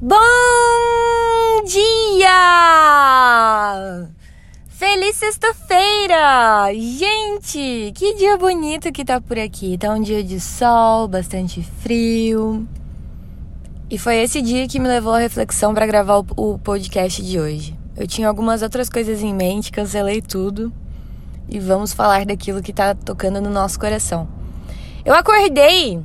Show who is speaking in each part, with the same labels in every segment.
Speaker 1: Bom dia! Feliz sexta-feira! Gente, que dia bonito que tá por aqui. Tá um dia de sol, bastante frio. E foi esse dia que me levou à reflexão para gravar o podcast de hoje. Eu tinha algumas outras coisas em mente, cancelei tudo e vamos falar daquilo que tá tocando no nosso coração. Eu acordei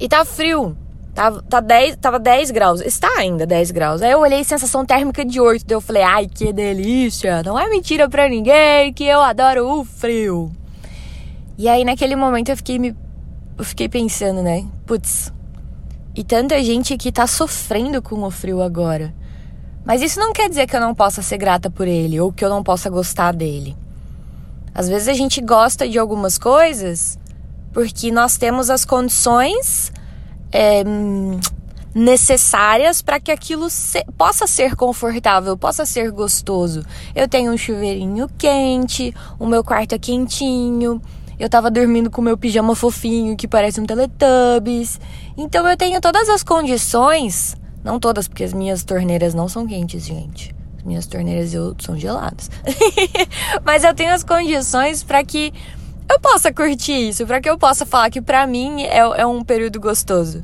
Speaker 1: e tá frio. Tava, tá 10, tava 10 graus. Está ainda 10 graus. Aí eu olhei sensação térmica de 8. Daí eu falei, ai, que delícia. Não é mentira pra ninguém que eu adoro o frio. E aí naquele momento eu fiquei me. Eu fiquei pensando, né? Putz. E tanta gente que tá sofrendo com o frio agora. Mas isso não quer dizer que eu não possa ser grata por ele ou que eu não possa gostar dele. Às vezes a gente gosta de algumas coisas porque nós temos as condições é, necessárias para que aquilo se, possa ser confortável, possa ser gostoso. Eu tenho um chuveirinho quente, o meu quarto é quentinho, eu tava dormindo com meu pijama fofinho que parece um Teletubbies. Então eu tenho todas as condições, não todas, porque as minhas torneiras não são quentes, gente. As minhas torneiras eu, são geladas. Mas eu tenho as condições para que eu possa curtir isso, para que eu possa falar que para mim é, é um período gostoso.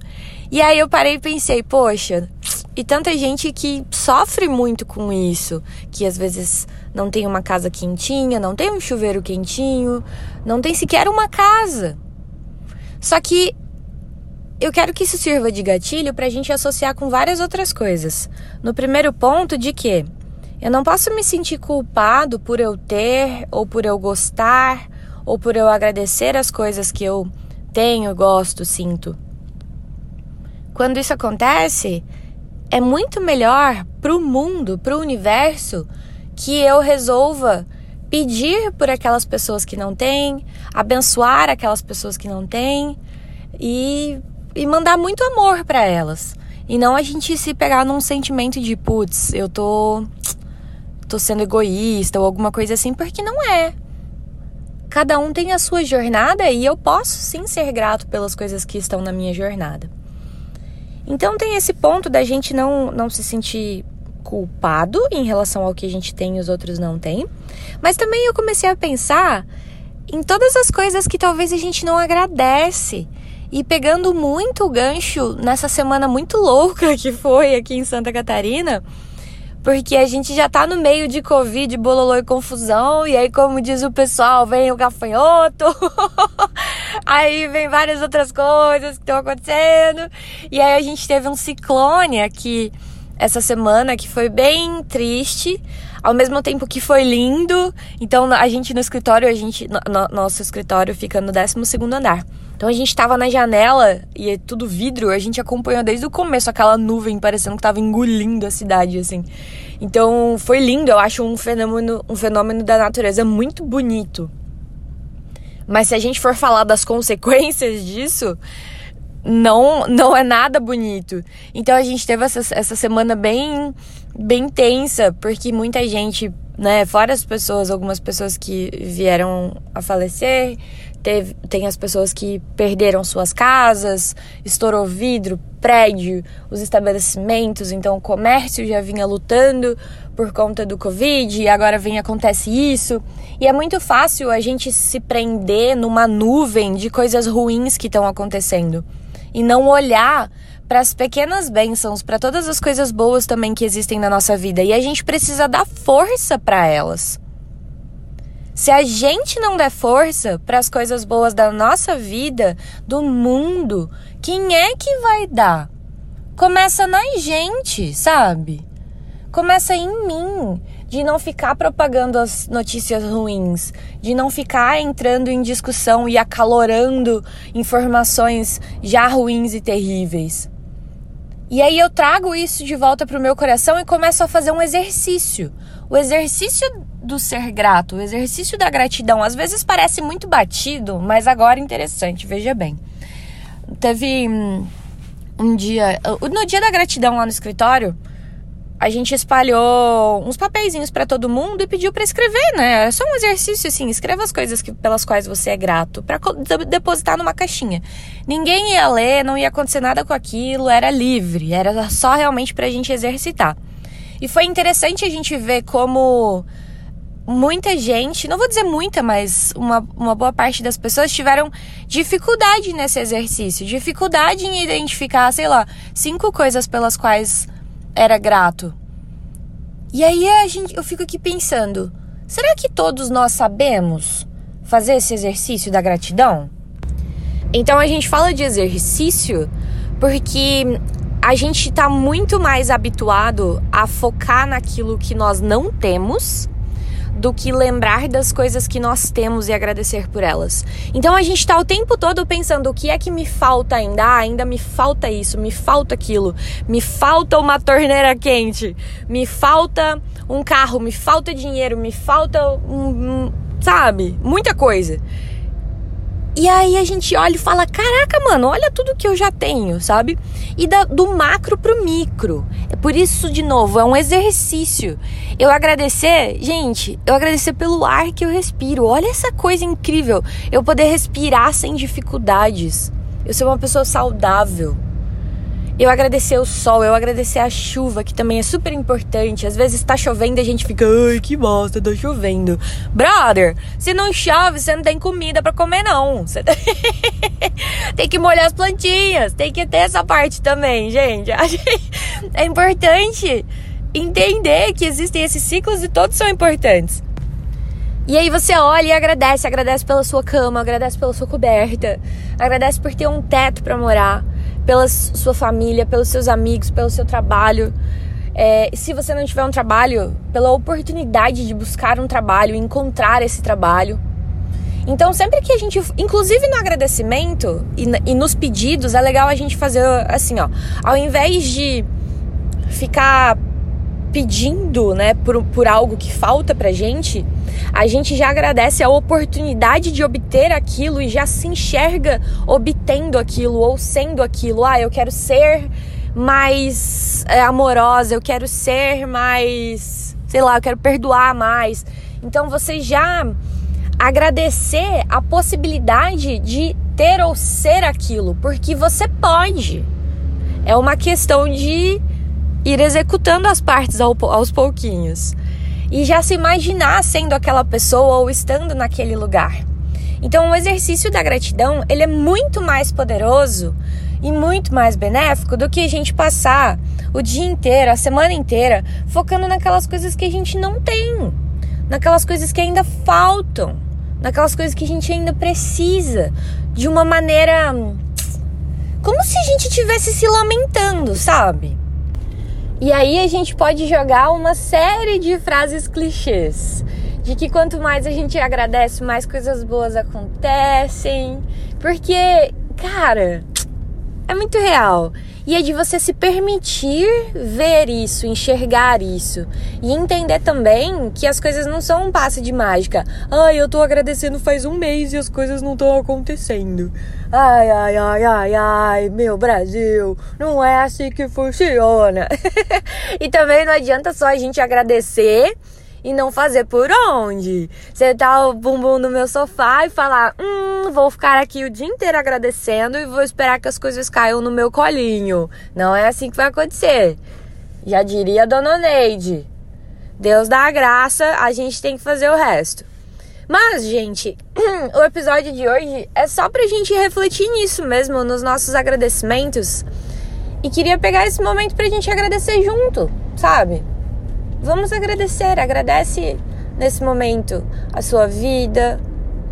Speaker 1: E aí eu parei e pensei, poxa, e tanta gente que sofre muito com isso, que às vezes não tem uma casa quentinha, não tem um chuveiro quentinho, não tem sequer uma casa. Só que eu quero que isso sirva de gatilho para a gente associar com várias outras coisas. No primeiro ponto, de que eu não posso me sentir culpado por eu ter ou por eu gostar ou por eu agradecer as coisas que eu tenho, gosto, sinto. Quando isso acontece, é muito melhor para o mundo, para o universo, que eu resolva pedir por aquelas pessoas que não têm, abençoar aquelas pessoas que não têm e, e mandar muito amor para elas. E não a gente se pegar num sentimento de, putz, eu tô, tô sendo egoísta ou alguma coisa assim, porque não é. Cada um tem a sua jornada e eu posso sim ser grato pelas coisas que estão na minha jornada. Então tem esse ponto da gente não, não se sentir culpado em relação ao que a gente tem e os outros não têm. Mas também eu comecei a pensar em todas as coisas que talvez a gente não agradece. E pegando muito o gancho nessa semana muito louca que foi aqui em Santa Catarina, porque a gente já tá no meio de Covid, bololô e confusão, e aí, como diz o pessoal, vem o gafanhoto, aí vem várias outras coisas que estão acontecendo, e aí a gente teve um ciclone aqui essa semana que foi bem triste, ao mesmo tempo que foi lindo. Então a gente no escritório, a gente no, nosso escritório fica no 12 segundo andar. Então a gente tava na janela e é tudo vidro, a gente acompanhou desde o começo aquela nuvem parecendo que tava engolindo a cidade assim. Então foi lindo, eu acho um fenômeno, um fenômeno da natureza muito bonito. Mas se a gente for falar das consequências disso, não não é nada bonito. Então a gente teve essa, essa semana bem bem tensa, porque muita gente, né, fora as pessoas, algumas pessoas que vieram a falecer, teve, tem as pessoas que perderam suas casas, estourou vidro, prédio, os estabelecimentos, então o comércio já vinha lutando por conta do Covid e agora vem acontece isso. E é muito fácil a gente se prender numa nuvem de coisas ruins que estão acontecendo e não olhar para as pequenas bênçãos, para todas as coisas boas também que existem na nossa vida. E a gente precisa dar força para elas. Se a gente não der força para as coisas boas da nossa vida, do mundo, quem é que vai dar? Começa na gente, sabe? Começa em mim de não ficar propagando as notícias ruins, de não ficar entrando em discussão e acalorando informações já ruins e terríveis. E aí eu trago isso de volta para o meu coração e começo a fazer um exercício. O exercício do ser grato, o exercício da gratidão, às vezes parece muito batido, mas agora interessante, veja bem. Teve um dia, no dia da gratidão lá no escritório, a gente espalhou uns papeizinhos para todo mundo e pediu para escrever, né? Era só um exercício assim, escreva as coisas que, pelas quais você é grato para depositar numa caixinha. Ninguém ia ler, não ia acontecer nada com aquilo, era livre, era só realmente pra gente exercitar. E foi interessante a gente ver como muita gente, não vou dizer muita, mas uma, uma boa parte das pessoas tiveram dificuldade nesse exercício, dificuldade em identificar, sei lá, cinco coisas pelas quais era grato. E aí a gente, eu fico aqui pensando: será que todos nós sabemos fazer esse exercício da gratidão? Então a gente fala de exercício porque a gente está muito mais habituado a focar naquilo que nós não temos do que lembrar das coisas que nós temos e agradecer por elas. Então a gente está o tempo todo pensando o que é que me falta ainda? Ah, ainda me falta isso, me falta aquilo, me falta uma torneira quente, me falta um carro, me falta dinheiro, me falta um, um sabe, muita coisa. E aí a gente olha e fala: caraca, mano, olha tudo que eu já tenho, sabe? E da, do macro pro micro. É por isso, de novo, é um exercício. Eu agradecer, gente, eu agradecer pelo ar que eu respiro. Olha essa coisa incrível. Eu poder respirar sem dificuldades. Eu ser uma pessoa saudável eu agradecer o sol, eu agradecer a chuva, que também é super importante. Às vezes tá chovendo e a gente fica, ai, que bosta, tá chovendo. Brother, se não chove, você não tem comida para comer, não. Você tem que molhar as plantinhas, tem que ter essa parte também, gente. É importante entender que existem esses ciclos e todos são importantes. E aí você olha e agradece, agradece pela sua cama, agradece pela sua coberta, agradece por ter um teto para morar pela sua família, pelos seus amigos, pelo seu trabalho. É, se você não tiver um trabalho, pela oportunidade de buscar um trabalho, encontrar esse trabalho. Então, sempre que a gente, inclusive no agradecimento e, e nos pedidos, é legal a gente fazer assim, ó. Ao invés de ficar pedindo, né, por, por algo que falta pra gente, a gente já agradece a oportunidade de obter aquilo e já se enxerga obtendo aquilo ou sendo aquilo. Ah, eu quero ser mais é, amorosa, eu quero ser mais, sei lá, eu quero perdoar mais. Então você já agradecer a possibilidade de ter ou ser aquilo, porque você pode. É uma questão de ir executando as partes aos pouquinhos e já se imaginar sendo aquela pessoa ou estando naquele lugar. Então, o exercício da gratidão, ele é muito mais poderoso e muito mais benéfico do que a gente passar o dia inteiro, a semana inteira, focando naquelas coisas que a gente não tem, naquelas coisas que ainda faltam, naquelas coisas que a gente ainda precisa, de uma maneira como se a gente estivesse se lamentando, sabe? E aí a gente pode jogar uma série de frases clichês. De que quanto mais a gente agradece, mais coisas boas acontecem. Porque, cara, é muito real. E é de você se permitir ver isso, enxergar isso. E entender também que as coisas não são um passe de mágica. Ai, eu tô agradecendo faz um mês e as coisas não estão acontecendo. Ai, ai, ai, ai, ai, meu Brasil, não é assim que funciona. e também não adianta só a gente agradecer e não fazer por onde. Sentar o bumbum no meu sofá e falar: hum, vou ficar aqui o dia inteiro agradecendo e vou esperar que as coisas caiam no meu colinho. Não é assim que vai acontecer. Já diria a dona Neide. Deus dá a graça, a gente tem que fazer o resto. Mas, gente, o episódio de hoje é só pra gente refletir nisso mesmo, nos nossos agradecimentos. E queria pegar esse momento pra gente agradecer junto, sabe? Vamos agradecer, agradece nesse momento a sua vida,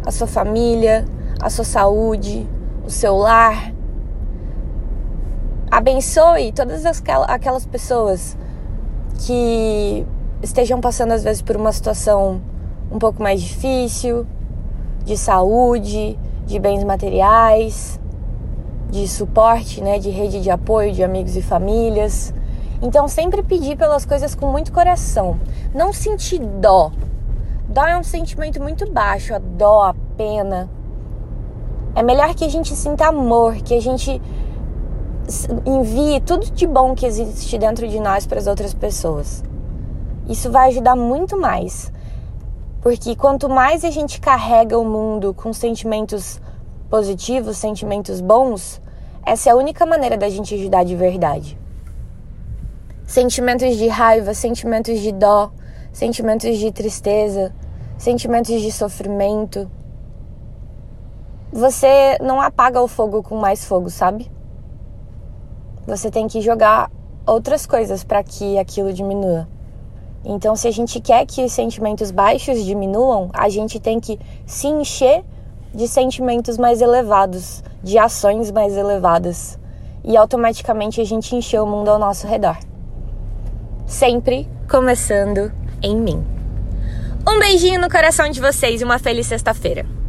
Speaker 1: a sua família, a sua saúde, o seu lar. Abençoe todas aquelas pessoas que estejam passando às vezes por uma situação um pouco mais difícil, de saúde, de bens materiais, de suporte, né, de rede de apoio de amigos e famílias. Então, sempre pedir pelas coisas com muito coração. Não sentir dó. Dó é um sentimento muito baixo, a dó, a pena. É melhor que a gente sinta amor, que a gente envie tudo de bom que existe dentro de nós para as outras pessoas. Isso vai ajudar muito mais. Porque quanto mais a gente carrega o mundo com sentimentos positivos, sentimentos bons, essa é a única maneira da gente ajudar de verdade. Sentimentos de raiva, sentimentos de dó, sentimentos de tristeza, sentimentos de sofrimento. Você não apaga o fogo com mais fogo, sabe? Você tem que jogar outras coisas para que aquilo diminua. Então, se a gente quer que os sentimentos baixos diminuam, a gente tem que se encher de sentimentos mais elevados, de ações mais elevadas. E automaticamente a gente encheu o mundo ao nosso redor. Sempre começando em mim. Um beijinho no coração de vocês e uma feliz sexta-feira.